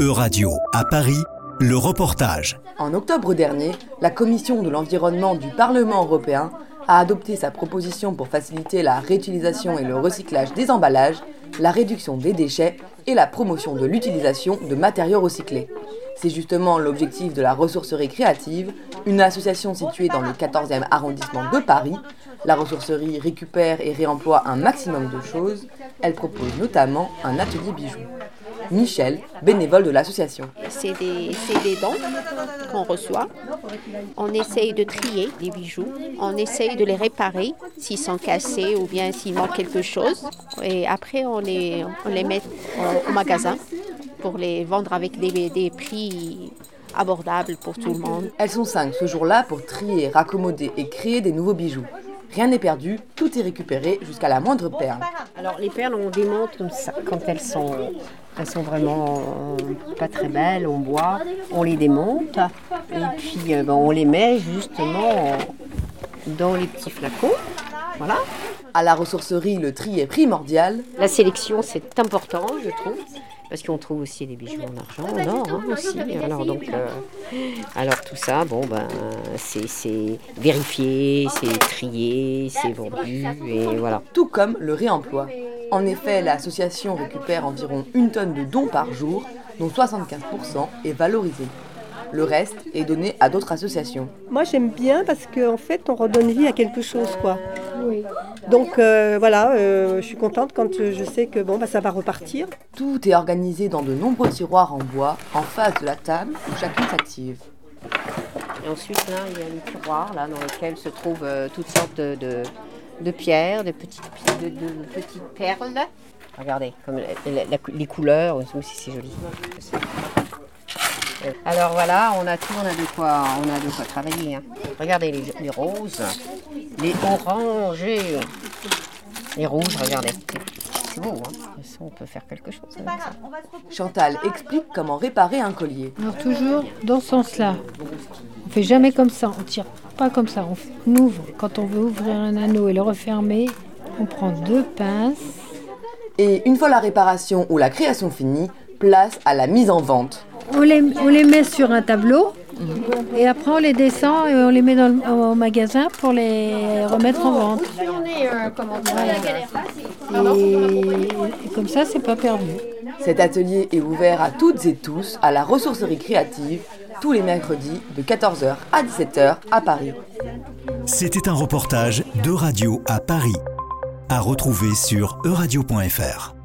E-Radio à Paris, le reportage. En octobre dernier, la Commission de l'environnement du Parlement européen a adopté sa proposition pour faciliter la réutilisation et le recyclage des emballages, la réduction des déchets et la promotion de l'utilisation de matériaux recyclés. C'est justement l'objectif de la ressourcerie créative, une association située dans le 14e arrondissement de Paris. La ressourcerie récupère et réemploie un maximum de choses. Elle propose notamment un atelier bijoux. Michel, bénévole de l'association. C'est des, des dons qu'on reçoit. On essaye de trier les bijoux. On essaye de les réparer s'ils sont cassés ou bien s'il manque quelque chose. Et après, on les, on les met au magasin pour les vendre avec des, des prix abordables pour tout le monde. Elles sont cinq ce jour-là pour trier, raccommoder et créer des nouveaux bijoux. Rien n'est perdu, tout est récupéré jusqu'à la moindre perle. Alors les perles, on démonte comme ça, quand elles sont, elles sont vraiment pas très belles, on boit, on les démonte et puis euh, ben, on les met justement dans les petits flacons. Voilà. À la ressourcerie, le tri est primordial. La sélection, c'est important, je trouve parce qu'on trouve aussi des bijoux en argent, en or hein, aussi. Alors, donc, euh, alors tout ça, bon, ben, c'est vérifié, c'est trié, c'est vendu, et voilà. Tout comme le réemploi. En effet, l'association récupère environ une tonne de dons par jour, dont 75% est valorisé. Le reste est donné à d'autres associations. Moi j'aime bien parce qu'en fait on redonne vie à quelque chose quoi. Donc euh, voilà, euh, je suis contente quand je sais que bon bah ça va repartir. Tout est organisé dans de nombreux tiroirs en bois en face de la table où chacun s'active. Et ensuite là il y a les tiroirs là dans lesquels se trouvent euh, toutes sortes de, de, pierres, de petites, de, petites perles. Regardez, comme les couleurs aussi c'est joli. Alors voilà, on a tout, on a de quoi, on a de quoi travailler. Hein. Regardez les, roses, les oranges, les rouges, regardez. C'est beau, hein on peut faire quelque chose avec ça. Chantal explique comment réparer un collier. Alors toujours dans ce sens-là. On fait jamais comme ça, on tire pas comme ça. On ouvre. Quand on veut ouvrir un anneau et le refermer, on prend deux pinces. Et une fois la réparation ou la création finie, place à la mise en vente on les, on les met sur un tableau et après on les descend et on les met dans le, au magasin pour les remettre en vente. Et, comme ça, c'est pas perdu. Cet atelier est ouvert à toutes et tous à la ressourcerie créative tous les mercredis de 14h à 17h à Paris. C'était un reportage de Radio à Paris, à retrouver sur euradio.fr.